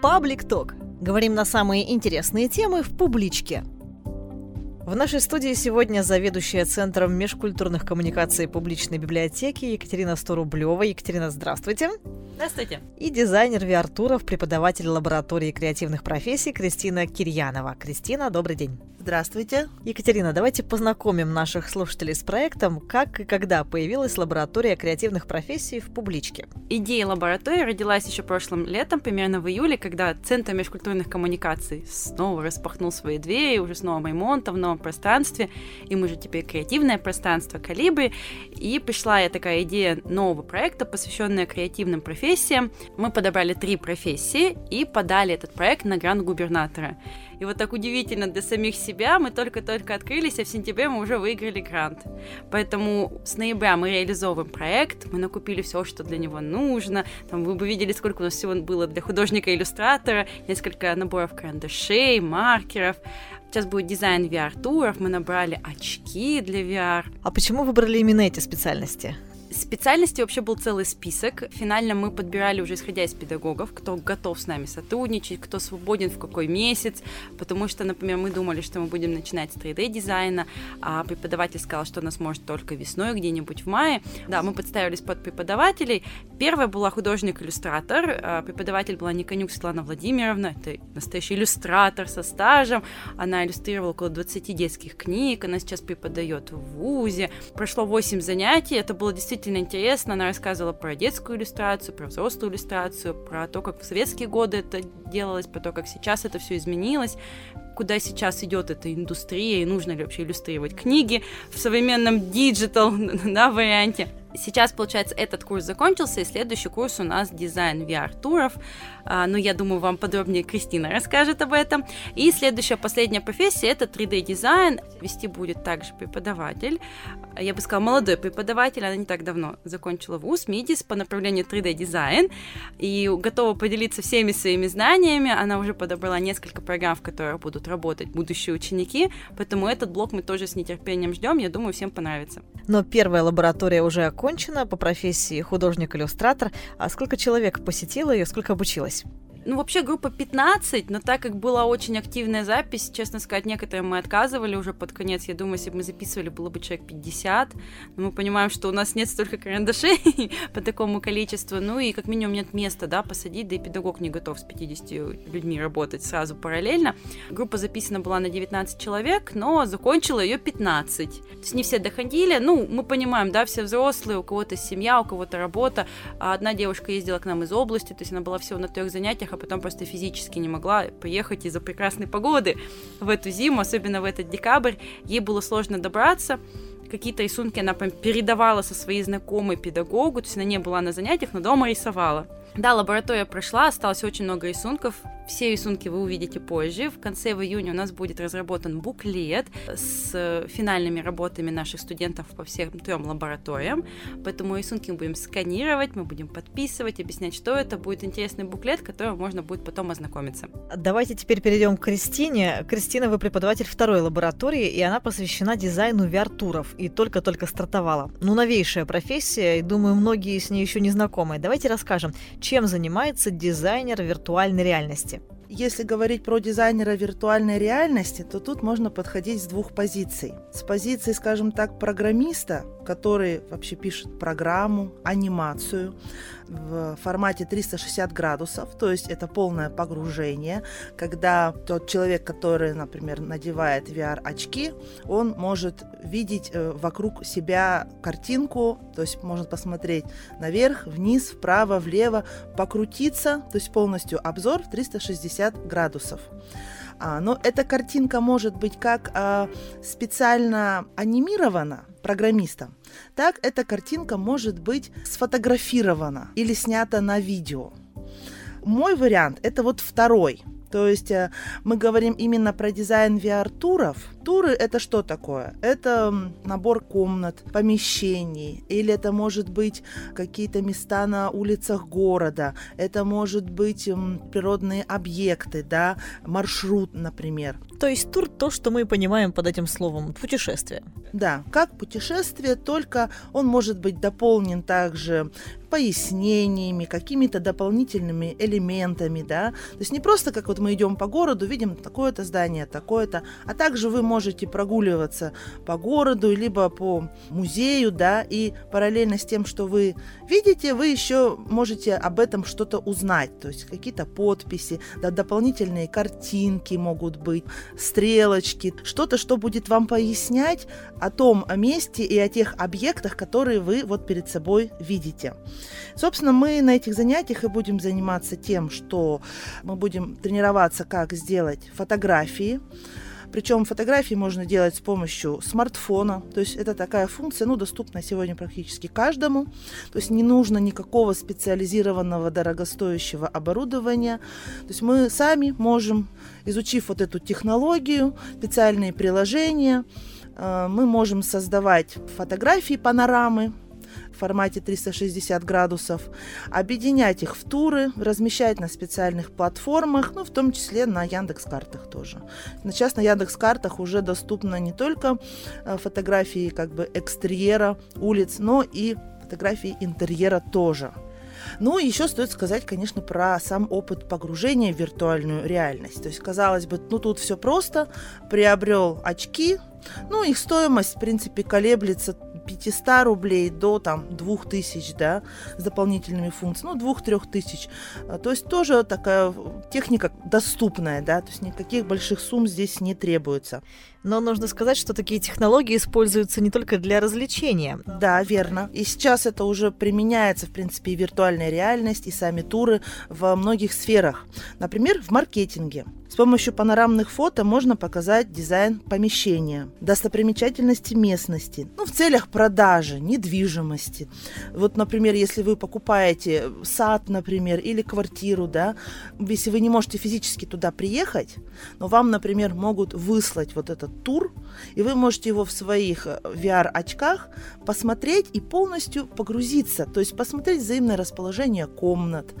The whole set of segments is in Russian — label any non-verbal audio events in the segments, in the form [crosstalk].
Паблик Ток. Говорим на самые интересные темы в публичке. В нашей студии сегодня заведующая Центром межкультурных коммуникаций публичной библиотеки Екатерина Сторублева. Екатерина, здравствуйте. Здравствуйте. И дизайнер VR-туров, преподаватель лаборатории креативных профессий Кристина Кирьянова. Кристина, добрый день. Здравствуйте. Екатерина, давайте познакомим наших слушателей с проектом, как и когда появилась лаборатория креативных профессий в публичке. Идея лаборатории родилась еще прошлым летом, примерно в июле, когда Центр межкультурных коммуникаций снова распахнул свои двери, уже с новым ремонтом, в пространстве, и мы же теперь креативное пространство Калибри, и пришла я такая идея нового проекта, посвященная креативным профессиям. Мы подобрали три профессии и подали этот проект на грант губернатора. И вот так удивительно для самих себя, мы только-только открылись, а в сентябре мы уже выиграли грант. Поэтому с ноября мы реализовываем проект, мы накупили все, что для него нужно. Там вы бы видели, сколько у нас всего было для художника-иллюстратора, несколько наборов карандашей, маркеров. Сейчас будет дизайн VR-туров, мы набрали очки для VR. А почему выбрали именно эти специальности? Специальностей вообще был целый список. Финально мы подбирали уже исходя из педагогов, кто готов с нами сотрудничать, кто свободен в какой месяц, потому что, например, мы думали, что мы будем начинать с 3D-дизайна, а преподаватель сказал, что нас может только весной, где-нибудь в мае. Да, мы подставились под преподавателей. Первая была художник-иллюстратор, а преподаватель была Никонюк Светлана Владимировна, это настоящий иллюстратор со стажем, она иллюстрировала около 20 детских книг, она сейчас преподает в ВУЗе. Прошло 8 занятий, это было действительно действительно интересно. Она рассказывала про детскую иллюстрацию, про взрослую иллюстрацию, про то, как в советские годы это делалось, про то, как сейчас это все изменилось, куда сейчас идет эта индустрия и нужно ли вообще иллюстрировать книги в современном digital [laughs] да, варианте. Сейчас, получается, этот курс закончился, и следующий курс у нас дизайн VR-туров. А, ну, я думаю, вам подробнее Кристина расскажет об этом. И следующая, последняя профессия – это 3D-дизайн. Вести будет также преподаватель. Я бы сказала, молодой преподаватель. Она не так давно закончила вуз МИДИС по направлению 3D-дизайн. И готова поделиться всеми своими знаниями. Она уже подобрала несколько программ, в которых будут работать будущие ученики. Поэтому этот блок мы тоже с нетерпением ждем. Я думаю, всем понравится. Но первая лаборатория уже окончена по профессии художник-иллюстратор. А сколько человек посетило ее, сколько обучилось? Ну, вообще группа 15, но так как была очень активная запись, честно сказать, некоторые мы отказывали уже под конец. Я думаю, если бы мы записывали, было бы человек 50. Но мы понимаем, что у нас нет столько карандашей [laughs] по такому количеству. Ну и как минимум нет места, да, посадить, да и педагог не готов с 50 людьми работать сразу параллельно. Группа записана была на 19 человек, но закончила ее 15. То есть не все доходили. Ну, мы понимаем, да, все взрослые, у кого-то семья, у кого-то работа. А одна девушка ездила к нам из области, то есть она была всего на трех занятиях, потом просто физически не могла поехать из-за прекрасной погоды в эту зиму, особенно в этот декабрь. Ей было сложно добраться какие-то рисунки она передавала со своей знакомой педагогу, то есть она не была на занятиях, но дома рисовала. Да, лаборатория прошла, осталось очень много рисунков. Все рисунки вы увидите позже. В конце в июне у нас будет разработан буклет с финальными работами наших студентов по всем трем лабораториям. Поэтому рисунки мы будем сканировать, мы будем подписывать, объяснять, что это. Будет интересный буклет, которым можно будет потом ознакомиться. Давайте теперь перейдем к Кристине. Кристина, вы преподаватель второй лаборатории, и она посвящена дизайну VR-туров и только-только стартовала. Ну, новейшая профессия, и думаю, многие с ней еще не знакомы. Давайте расскажем, чем занимается дизайнер виртуальной реальности. Если говорить про дизайнера виртуальной реальности, то тут можно подходить с двух позиций. С позиции, скажем так, программиста, который вообще пишет программу, анимацию в формате 360 градусов, то есть это полное погружение, когда тот человек, который, например, надевает VR-очки, он может видеть э, вокруг себя картинку, то есть может посмотреть наверх, вниз, вправо, влево, покрутиться, то есть полностью обзор в 360 градусов. А, но эта картинка может быть как а, специально анимирована программистом, так эта картинка может быть сфотографирована или снята на видео. Мой вариант это вот второй. То есть э, мы говорим именно про дизайн VR-туров, Туры это что такое? Это набор комнат, помещений, или это может быть какие-то места на улицах города, это может быть природные объекты, да, маршрут, например. То есть тур то, что мы понимаем под этим словом путешествие. Да, как путешествие, только он может быть дополнен также пояснениями, какими-то дополнительными элементами, да. То есть не просто как вот мы идем по городу, видим такое-то здание, такое-то, а также вы можете прогуливаться по городу, либо по музею, да, и параллельно с тем, что вы видите, вы еще можете об этом что-то узнать, то есть какие-то подписи, да, дополнительные картинки могут быть, стрелочки, что-то, что будет вам пояснять о том месте и о тех объектах, которые вы вот перед собой видите. Собственно, мы на этих занятиях и будем заниматься тем, что мы будем тренироваться, как сделать фотографии, причем фотографии можно делать с помощью смартфона. То есть это такая функция, ну, доступна сегодня практически каждому. То есть не нужно никакого специализированного дорогостоящего оборудования. То есть мы сами можем, изучив вот эту технологию, специальные приложения, э, мы можем создавать фотографии, панорамы, в формате 360 градусов, объединять их в туры, размещать на специальных платформах, ну, в том числе на Яндекс Картах тоже. Сейчас на Яндекс Картах уже доступны не только э, фотографии как бы экстерьера улиц, но и фотографии интерьера тоже. Ну, и еще стоит сказать, конечно, про сам опыт погружения в виртуальную реальность. То есть, казалось бы, ну тут все просто. Приобрел очки, ну, их стоимость, в принципе, колеблется 500 рублей до там 2000, да, с дополнительными функциями, ну, 2-3 тысяч. А, то есть тоже такая техника доступная, да, то есть никаких больших сумм здесь не требуется. Но нужно сказать, что такие технологии используются не только для развлечения. Да, верно. И сейчас это уже применяется, в принципе, и виртуальная реальность, и сами туры во многих сферах. Например, в маркетинге. С помощью панорамных фото можно показать дизайн помещения, достопримечательности местности, ну, в целях продажи, недвижимости. Вот, например, если вы покупаете сад, например, или квартиру, да, если вы не можете физически туда приехать, но вам, например, могут выслать вот этот тур, и вы можете его в своих э, VR-очках посмотреть и полностью погрузиться, то есть посмотреть взаимное расположение комнат,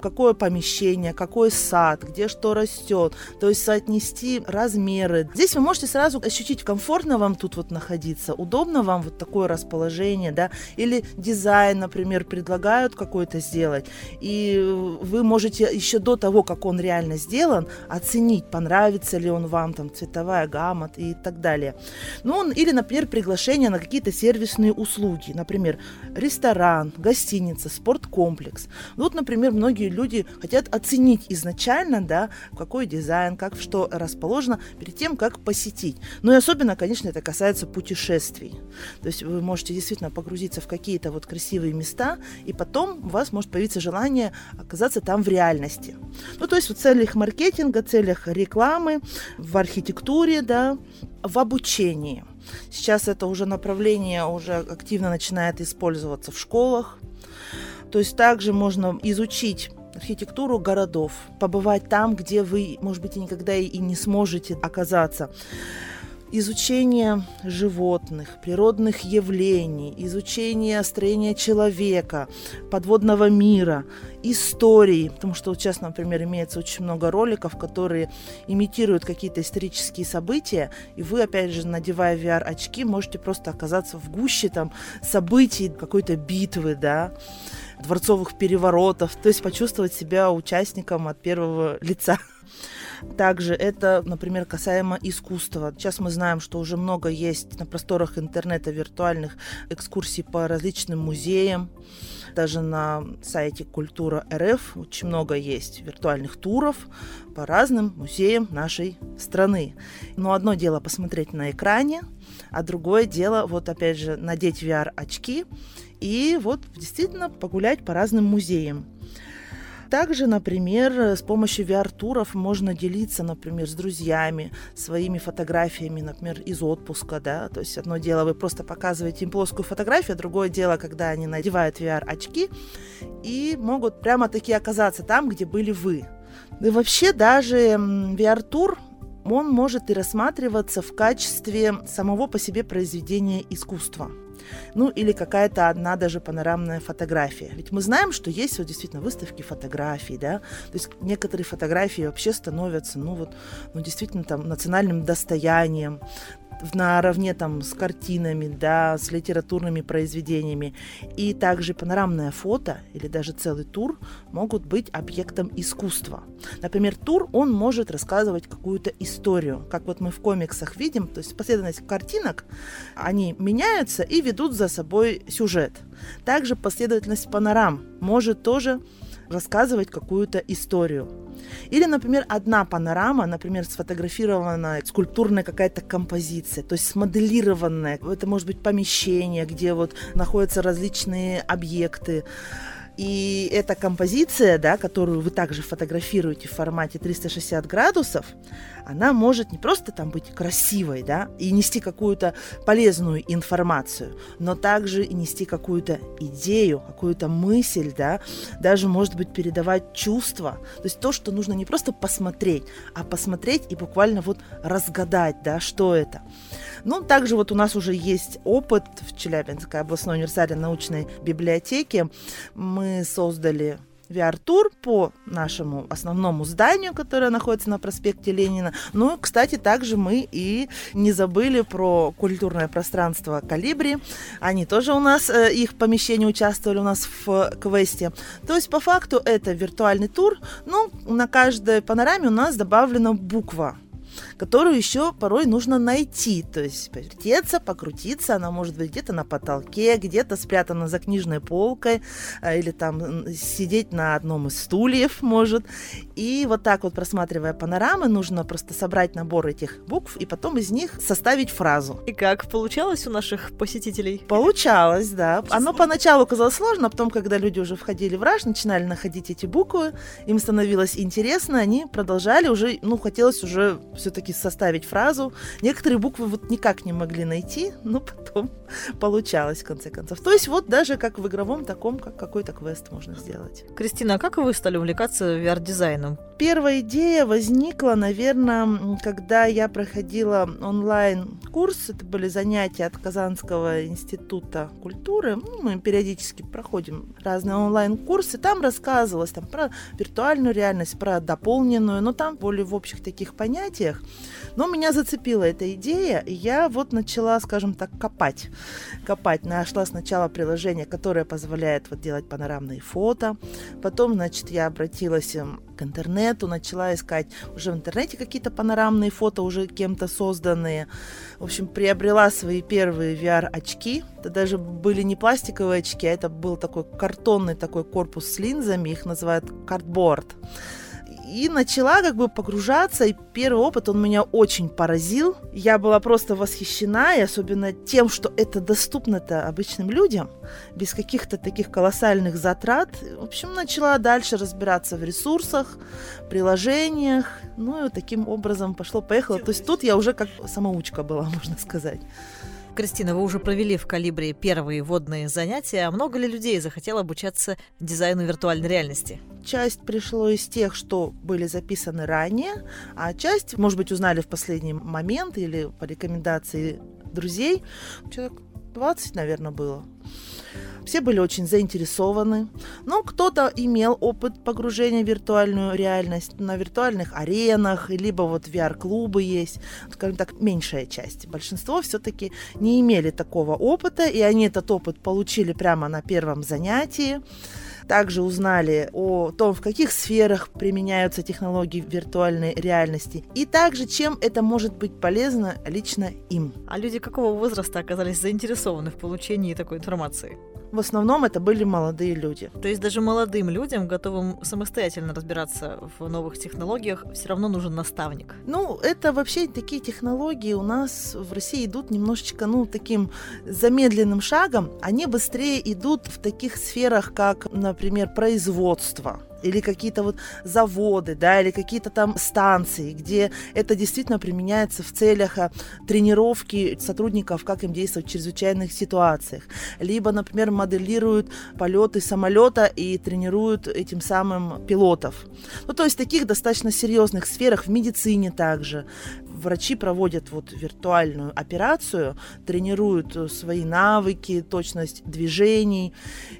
какое помещение, какой сад, где что растет, то есть соотнести размеры. Здесь вы можете сразу ощутить, комфортно вам тут вот находиться, удобно вам вот такое расположение, да, или дизайн, например, предлагают какой-то сделать, и вы можете еще до того, как он реально сделан, оценить, понравится ли он вам, там, цветовая гамма и так далее. Ну, или, например, приглашение на какие-то сервисные услуги, например, ресторан, гостиница, спорткомплекс. Вот, например, многие люди хотят оценить изначально, да, какой дизайн, как что расположено перед тем, как посетить. Ну и особенно, конечно, это касается путешествий. То есть вы можете действительно погрузиться в какие-то вот красивые места, и потом у вас может появиться желание оказаться там в реальности. Ну, то есть в целях маркетинга, целях рекламы, в архитектуре, да, в обучении. Сейчас это уже направление уже активно начинает использоваться в школах. То есть также можно изучить архитектуру городов, побывать там, где вы, может быть, и никогда и не сможете оказаться изучение животных, природных явлений, изучение строения человека, подводного мира, истории, потому что вот сейчас, например, имеется очень много роликов, которые имитируют какие-то исторические события, и вы, опять же, надевая VR-очки, можете просто оказаться в гуще там событий какой-то битвы, да, дворцовых переворотов, то есть почувствовать себя участником от первого лица. Также это, например, касаемо искусства. Сейчас мы знаем, что уже много есть на просторах интернета виртуальных экскурсий по различным музеям. Даже на сайте Культура РФ очень много есть виртуальных туров по разным музеям нашей страны. Но одно дело посмотреть на экране, а другое дело, вот опять же, надеть VR-очки и вот действительно погулять по разным музеям. Также, например, с помощью VR-туров можно делиться, например, с друзьями своими фотографиями, например, из отпуска, да, то есть одно дело вы просто показываете им плоскую фотографию, другое дело, когда они надевают VR-очки и могут прямо таки оказаться там, где были вы. И вообще даже VR-тур он может и рассматриваться в качестве самого по себе произведения искусства. Ну или какая-то одна даже панорамная фотография. Ведь мы знаем, что есть вот действительно выставки фотографий, да, то есть некоторые фотографии вообще становятся, ну вот, ну действительно там национальным достоянием, наравне там с картинами, да, с литературными произведениями. И также панорамное фото или даже целый тур могут быть объектом искусства. Например, тур, он может рассказывать какую-то историю, как вот мы в комиксах видим, то есть последовательность картинок, они меняются и ведут за собой сюжет. Также последовательность панорам может тоже рассказывать какую-то историю. Или, например, одна панорама, например, сфотографированная скульптурная какая-то композиция, то есть смоделированная. Это может быть помещение, где вот находятся различные объекты. И эта композиция, да, которую вы также фотографируете в формате 360 градусов, она может не просто там быть красивой, да, и нести какую-то полезную информацию, но также и нести какую-то идею, какую-то мысль, да, даже, может быть, передавать чувства. То есть то, что нужно не просто посмотреть, а посмотреть и буквально вот разгадать, да, что это. Ну, также вот у нас уже есть опыт в Челябинской областной универсальной научной библиотеке. Мы создали VR-тур по нашему основному зданию, которое находится на проспекте Ленина. Ну, кстати, также мы и не забыли про культурное пространство «Калибри». Они тоже у нас, э, их помещения участвовали у нас в квесте. То есть, по факту, это виртуальный тур. Ну, на каждой панораме у нас добавлена буква которую еще порой нужно найти, то есть повертеться, покрутиться, она может быть где-то на потолке, где-то спрятана за книжной полкой, а, или там сидеть на одном из стульев может. И вот так вот, просматривая панорамы, нужно просто собрать набор этих букв и потом из них составить фразу. И как получалось у наших посетителей? Получалось, да. Оно поначалу казалось сложно, а потом, когда люди уже входили в раж, начинали находить эти буквы, им становилось интересно, они продолжали уже, ну, хотелось уже все-таки составить фразу. Некоторые буквы вот никак не могли найти, [laughs] но потом получалось в конце концов. То есть вот даже как в игровом таком, как какой-то квест можно сделать. Кристина, а как вы стали увлекаться VR-дизайном? Первая идея возникла, наверное, когда я проходила онлайн-курс. Это были занятия от Казанского института культуры. Ну, мы периодически проходим разные онлайн-курсы. Там рассказывалось там, про виртуальную реальность, про дополненную, но там более в общих таких понятиях. Но меня зацепила эта идея, и я вот начала, скажем так, копать. Копать. Нашла сначала приложение, которое позволяет вот делать панорамные фото. Потом, значит, я обратилась эм, к интернету, начала искать уже в интернете какие-то панорамные фото, уже кем-то созданные. В общем, приобрела свои первые VR-очки. Это даже были не пластиковые очки, а это был такой картонный такой корпус с линзами, их называют картборд и начала как бы погружаться, и первый опыт, он меня очень поразил. Я была просто восхищена, и особенно тем, что это доступно-то обычным людям, без каких-то таких колоссальных затрат. В общем, начала дальше разбираться в ресурсах, приложениях, ну и вот таким образом пошло-поехало. То есть тут я уже как самоучка была, [laughs] можно сказать. Кристина, вы уже провели в «Калибре» первые водные занятия. А много ли людей захотело обучаться дизайну виртуальной реальности? Часть пришло из тех, что были записаны ранее, а часть, может быть, узнали в последний момент или по рекомендации друзей. Человек 20, наверное, было. Все были очень заинтересованы. Но кто-то имел опыт погружения в виртуальную реальность на виртуальных аренах, либо вот VR-клубы есть. Скажем так, меньшая часть. Большинство все-таки не имели такого опыта, и они этот опыт получили прямо на первом занятии. Также узнали о том, в каких сферах применяются технологии виртуальной реальности и также, чем это может быть полезно лично им. А люди какого возраста оказались заинтересованы в получении такой информации? В основном это были молодые люди. То есть даже молодым людям, готовым самостоятельно разбираться в новых технологиях, все равно нужен наставник. Ну, это вообще такие технологии у нас в России идут немножечко, ну, таким замедленным шагом. Они быстрее идут в таких сферах, как, например, производство или какие-то вот заводы, да, или какие-то там станции, где это действительно применяется в целях а, тренировки сотрудников, как им действовать в чрезвычайных ситуациях. Либо, например, моделируют полеты самолета и тренируют этим самым пилотов. Ну, то есть в таких достаточно серьезных сферах, в медицине также, врачи проводят вот виртуальную операцию, тренируют э, свои навыки, точность движений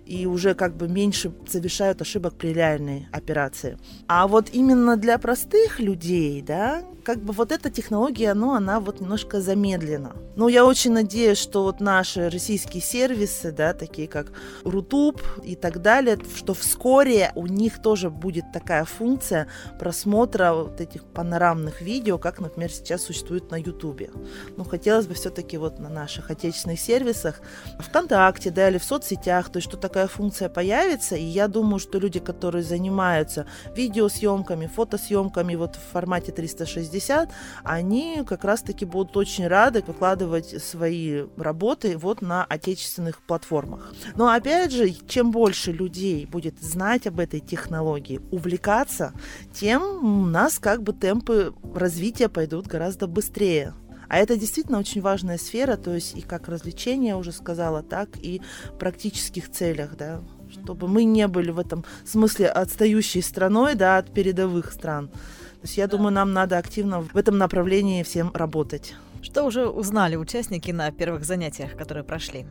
и уже как бы меньше совершают ошибок при реальной операции. А вот именно для простых людей, да, как бы вот эта технология, ну, она вот немножко замедлена. Но я очень надеюсь, что вот наши российские сервисы, да, такие как Рутуб и так далее, что вскоре у них тоже будет такая функция просмотра вот этих панорамных видео, как, например, сейчас существует на Ютубе. Ну, хотелось бы все-таки вот на наших отечественных сервисах, ВКонтакте, да, или в соцсетях, то есть, что такая функция появится, и я думаю, что люди, которые занимаются видеосъемками, фотосъемками вот в формате 360 60, они как раз-таки будут очень рады выкладывать свои работы вот на отечественных платформах. Но опять же, чем больше людей будет знать об этой технологии, увлекаться, тем у нас как бы темпы развития пойдут гораздо быстрее. А это действительно очень важная сфера, то есть и как развлечение, уже сказала, так и в практических целях, да, чтобы мы не были в этом смысле отстающей страной, да, от передовых стран. То есть я думаю, нам надо активно в этом направлении всем работать. Что уже узнали участники на первых занятиях, которые прошли?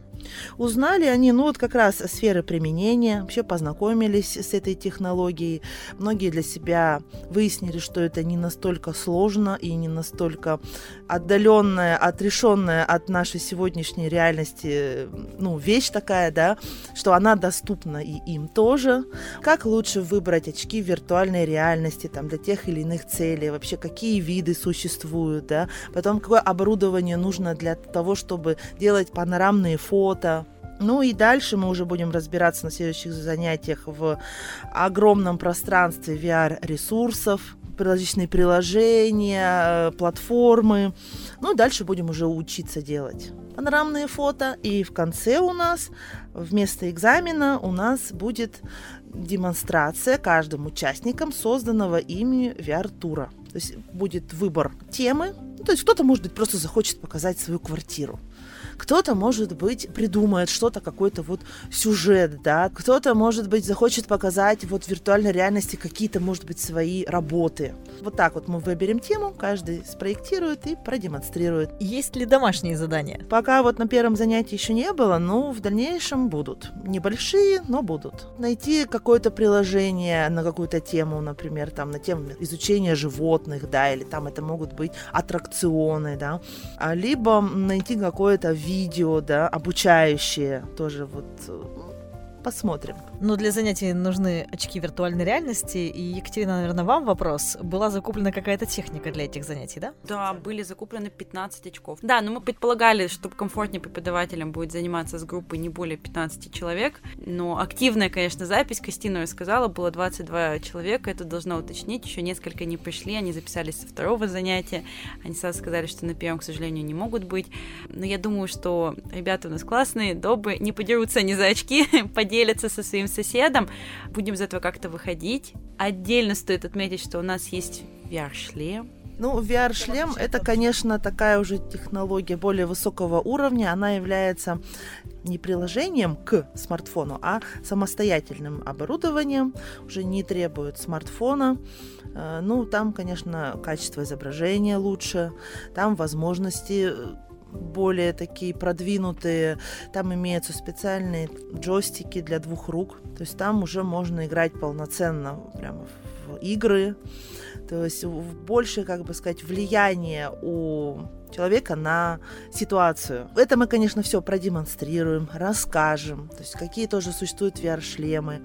Узнали они, ну вот как раз сферы применения, вообще познакомились с этой технологией. Многие для себя выяснили, что это не настолько сложно и не настолько отдаленная, отрешенная от нашей сегодняшней реальности, ну, вещь такая, да, что она доступна и им тоже. Как лучше выбрать очки виртуальной реальности там для тех или иных целей, вообще какие виды существуют, да, потом какое оборудование нужно для того, чтобы делать панорамные фото, ну и дальше мы уже будем разбираться на следующих занятиях в огромном пространстве VR-ресурсов, различные приложения, э, платформы. Ну, дальше будем уже учиться делать панорамные фото. И в конце у нас вместо экзамена у нас будет демонстрация каждым участникам созданного ими VR-тура. То есть будет выбор темы. Ну, то есть кто-то, может быть, просто захочет показать свою квартиру. Кто-то, может быть, придумает что-то, какой-то вот сюжет, да. Кто-то, может быть, захочет показать вот в виртуальной реальности какие-то, может быть, свои работы. Вот так вот мы выберем тему, каждый спроектирует и продемонстрирует. Есть ли домашние задания? Пока вот на первом занятии еще не было, но в дальнейшем будут. Небольшие, но будут. Найти какое-то приложение на какую-то тему, например, там на тему изучения животных, да, или там это могут быть аттракционы, да, а либо найти какое-то видео, да, обучающие тоже вот посмотрим. Но для занятий нужны очки виртуальной реальности. И, Екатерина, наверное, вам вопрос. Была закуплена какая-то техника для этих занятий, да? Да, были закуплены 15 очков. Да, но мы предполагали, чтобы комфортнее преподавателям будет заниматься с группой не более 15 человек. Но активная, конечно, запись, Костина рассказала, было 22 человека. Это должно уточнить. Еще несколько не пришли, они записались со второго занятия. Они сразу сказали, что на первом, к сожалению, не могут быть. Но я думаю, что ребята у нас классные, добрые, не подерутся ни за очки, [laughs] поделятся со своим соседом. Будем из этого как-то выходить. Отдельно стоит отметить, что у нас есть VR-шлем, ну, VR-шлем это, конечно, такая уже технология более высокого уровня. Она является не приложением к смартфону, а самостоятельным оборудованием, уже не требует смартфона. Э, ну, там, конечно, качество изображения лучше, там возможности более такие продвинутые. Там имеются специальные джойстики для двух рук. То есть там уже можно играть полноценно прямо в игры. То есть больше, как бы сказать, влияние у человека на ситуацию. Это мы, конечно, все продемонстрируем, расскажем. То есть какие тоже существуют VR-шлемы.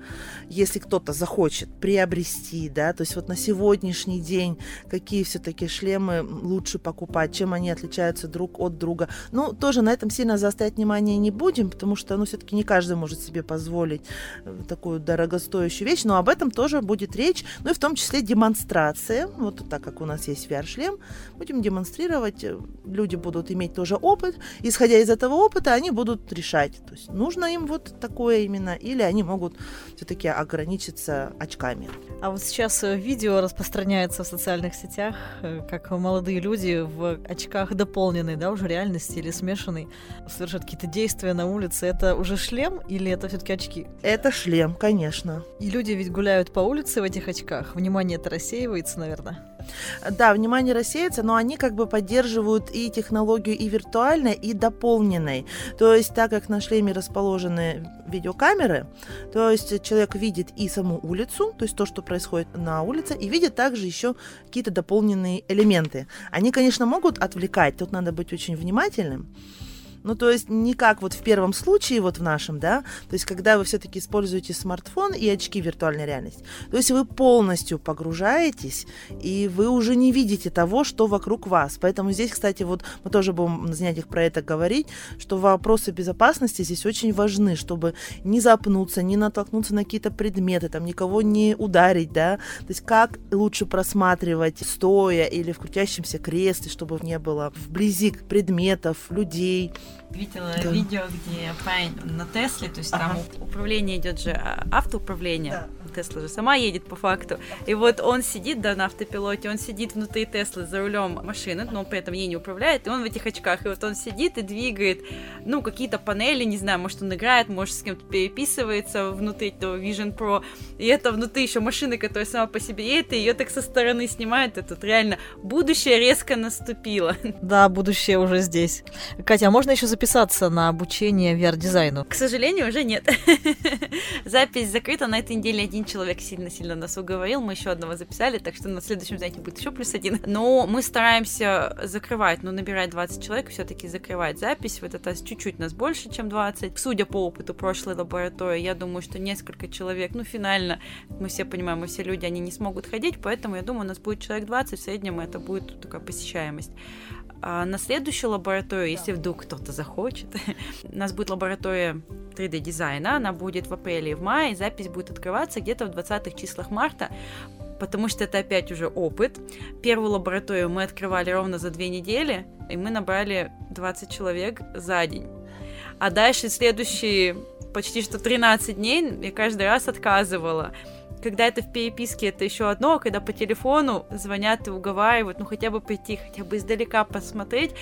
Если кто-то захочет приобрести, да, то есть вот на сегодняшний день какие все-таки шлемы лучше покупать, чем они отличаются друг от друга. Ну, тоже на этом сильно заострять внимание не будем, потому что, ну, все-таки не каждый может себе позволить э, такую дорогостоящую вещь, но об этом тоже будет речь, ну и в том числе демонстрация. Вот так как у нас есть VR-шлем, будем демонстрировать э, люди будут иметь тоже опыт, исходя из этого опыта, они будут решать, то есть нужно им вот такое именно, или они могут все-таки ограничиться очками. А вот сейчас э, видео распространяется в социальных сетях, э, как молодые люди в очках дополненной, да, уже реальности или смешанной, совершают какие-то действия на улице. Это уже шлем или это все-таки очки? Это шлем, конечно. И люди ведь гуляют по улице в этих очках. Внимание это рассеивается, наверное. Да, внимание рассеется, но они как бы поддерживают и технологию и виртуальной, и дополненной. То есть, так как на шлеме расположены видеокамеры, то есть человек видит и саму улицу, то есть то, что происходит на улице, и видит также еще какие-то дополненные элементы. Они, конечно, могут отвлекать, тут надо быть очень внимательным. Ну, то есть не как вот в первом случае, вот в нашем, да, то есть когда вы все-таки используете смартфон и очки виртуальной реальности, то есть вы полностью погружаетесь, и вы уже не видите того, что вокруг вас. Поэтому здесь, кстати, вот мы тоже будем на занятиях про это говорить, что вопросы безопасности здесь очень важны, чтобы не запнуться, не натолкнуться на какие-то предметы, там, никого не ударить, да, то есть как лучше просматривать стоя или в крутящемся кресле, чтобы не было вблизи предметов, людей, видела да. видео, где парень на Тесле, то есть ага. там управление идет же а, автоуправление. Да. Тесла же сама едет по факту. И вот он сидит, да, на автопилоте, он сидит внутри Теслы за рулем машины, но он при этом ей не управляет, и он в этих очках. И вот он сидит и двигает, ну, какие-то панели, не знаю, может, он играет, может, с кем-то переписывается внутри этого Vision Pro. И это внутри еще машины, которая сама по себе едет, и ее так со стороны снимает. Это реально будущее резко наступило. Да, будущее уже здесь. Катя, а можно еще записаться на обучение VR-дизайну? К сожалению, уже нет. [laughs] Запись закрыта на этой неделе один человек сильно-сильно нас уговорил, мы еще одного записали, так что на следующем занятии будет еще плюс один. Но мы стараемся закрывать, ну, набирать 20 человек, все-таки закрывать запись. В этот раз чуть-чуть нас больше, чем 20. Судя по опыту прошлой лаборатории, я думаю, что несколько человек, ну, финально, мы все понимаем, мы все люди, они не смогут ходить, поэтому я думаю, у нас будет человек 20, в среднем это будет такая посещаемость. А на следующую лабораторию, если вдруг кто-то захочет, [laughs] у нас будет лаборатория 3D-дизайна, она будет в апреле и в мае, запись будет открываться где-то в 20-х числах марта, потому что это опять уже опыт. Первую лабораторию мы открывали ровно за две недели, и мы набрали 20 человек за день. А дальше следующие почти что 13 дней я каждый раз отказывала когда это в переписке, это еще одно, а когда по телефону звонят и уговаривают, ну хотя бы прийти, хотя бы издалека посмотреть.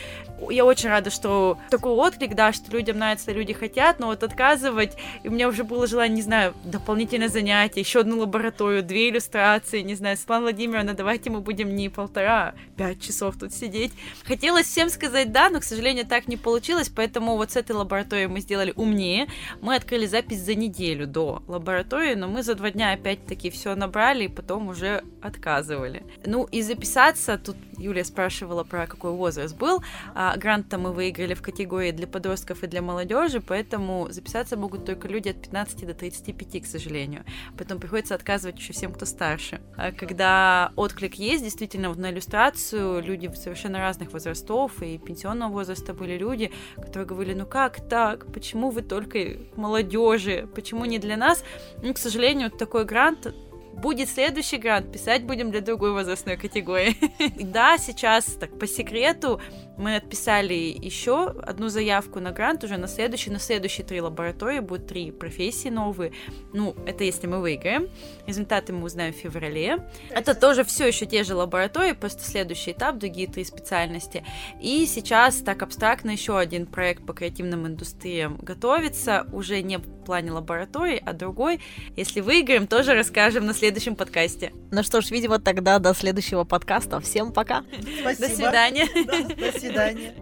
Я очень рада, что такой отклик, да, что людям нравится, люди хотят, но вот отказывать, и у меня уже было желание, не знаю, дополнительное занятие, еще одну лабораторию, две иллюстрации, не знаю, Светлана Владимировна, давайте мы будем не полтора, пять часов тут сидеть. Хотелось всем сказать да, но, к сожалению, так не получилось, поэтому вот с этой лабораторией мы сделали умнее. Мы открыли запись за неделю до лаборатории, но мы за два дня опять таки все набрали и потом уже отказывали. Ну и записаться, тут Юлия спрашивала про какой возраст был, а грант-то мы выиграли в категории для подростков и для молодежи, поэтому записаться могут только люди от 15 до 35, к сожалению. Поэтому приходится отказывать еще всем, кто старше. А когда отклик есть, действительно, вот на иллюстрацию люди совершенно разных возрастов и пенсионного возраста были люди, которые говорили, ну как так, почему вы только молодежи, почему не для нас? Ну, к сожалению, такой грант грант будет следующий грант, писать будем для другой возрастной категории. [laughs] Да, сейчас так по секрету мы отписали еще одну заявку на грант уже на следующий, на следующие три лаборатории будут три профессии новые. Ну, это если мы выиграем. Результаты мы узнаем в феврале. Это тоже все еще те же лаборатории, просто следующий этап, другие три специальности. И сейчас так абстрактно еще один проект по креативным индустриям готовится, уже не в плане лаборатории, а другой. Если выиграем, тоже расскажем на следующем подкасте. Ну что ж, видимо, тогда до следующего подкаста. Всем пока. Спасибо. До свидания. Да, до свидания.